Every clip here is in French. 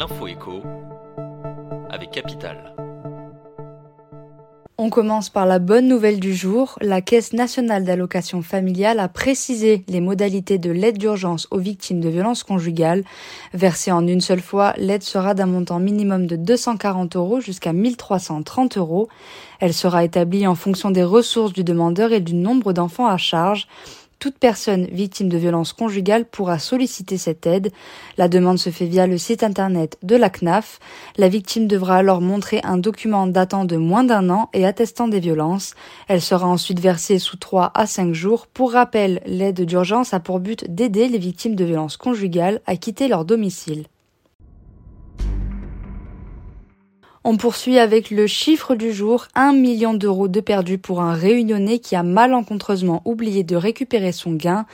l'info écho avec Capital. On commence par la bonne nouvelle du jour. La Caisse nationale d'allocation familiale a précisé les modalités de l'aide d'urgence aux victimes de violences conjugales. Versée en une seule fois, l'aide sera d'un montant minimum de 240 euros jusqu'à 1330 euros. Elle sera établie en fonction des ressources du demandeur et du nombre d'enfants à charge. Toute personne victime de violences conjugales pourra solliciter cette aide. La demande se fait via le site internet de la CNAF. La victime devra alors montrer un document datant de moins d'un an et attestant des violences. Elle sera ensuite versée sous 3 à 5 jours. Pour rappel, l'aide d'urgence a pour but d'aider les victimes de violences conjugales à quitter leur domicile. On poursuit avec le chiffre du jour, 1 million d'euros de perdus pour un réunionnais qui a malencontreusement oublié de récupérer son gain.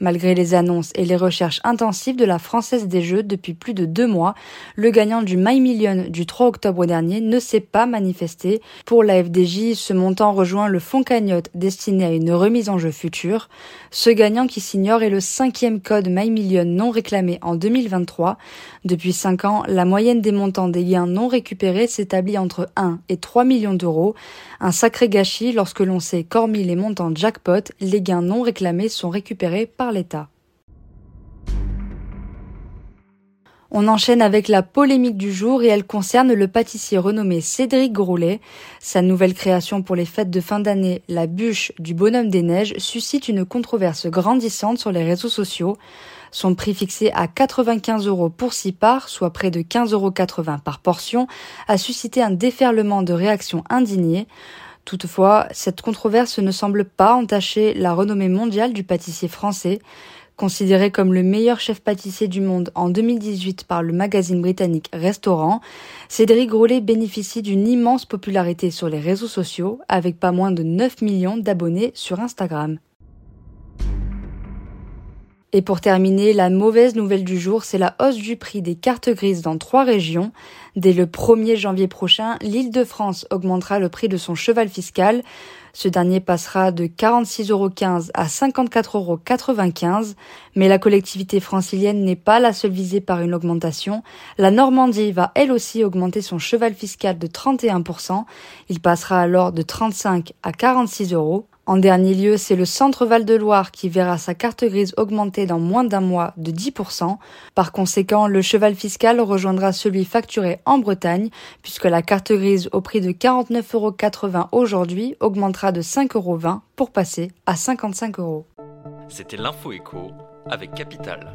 Malgré les annonces et les recherches intensives de la Française des Jeux depuis plus de deux mois, le gagnant du My Million du 3 octobre dernier ne s'est pas manifesté. Pour la FDJ, ce montant rejoint le fonds cagnotte destiné à une remise en jeu future. Ce gagnant qui s'ignore est le cinquième code My Million non réclamé en 2023. Depuis cinq ans, la moyenne des montants des gains non récupérés s'établit entre 1 et 3 millions d'euros. Un sacré gâchis lorsque l'on sait qu'hormis les montants jackpot, les gains non réclamés sont récupérés par l'État. On enchaîne avec la polémique du jour et elle concerne le pâtissier renommé Cédric Groulet. Sa nouvelle création pour les fêtes de fin d'année, la bûche du bonhomme des neiges, suscite une controverse grandissante sur les réseaux sociaux. Son prix fixé à 95 euros pour 6 parts, soit près de 15,80 euros par portion, a suscité un déferlement de réactions indignées. Toutefois, cette controverse ne semble pas entacher la renommée mondiale du pâtissier français. Considéré comme le meilleur chef pâtissier du monde en 2018 par le magazine britannique Restaurant, Cédric Grolet bénéficie d'une immense popularité sur les réseaux sociaux avec pas moins de 9 millions d'abonnés sur Instagram. Et pour terminer, la mauvaise nouvelle du jour, c'est la hausse du prix des cartes grises dans trois régions. Dès le 1er janvier prochain, l'île de France augmentera le prix de son cheval fiscal. Ce dernier passera de 46,15 euros à 54,95 euros. Mais la collectivité francilienne n'est pas la seule visée par une augmentation. La Normandie va elle aussi augmenter son cheval fiscal de 31%. Il passera alors de 35 à 46 euros. En dernier lieu, c'est le Centre Val-de-Loire qui verra sa carte grise augmenter dans moins d'un mois de 10%. Par conséquent, le cheval fiscal rejoindra celui facturé en Bretagne, puisque la carte grise au prix de 49,80 euros aujourd'hui augmentera de 5,20 euros pour passer à 55 euros. C'était l'info avec Capital.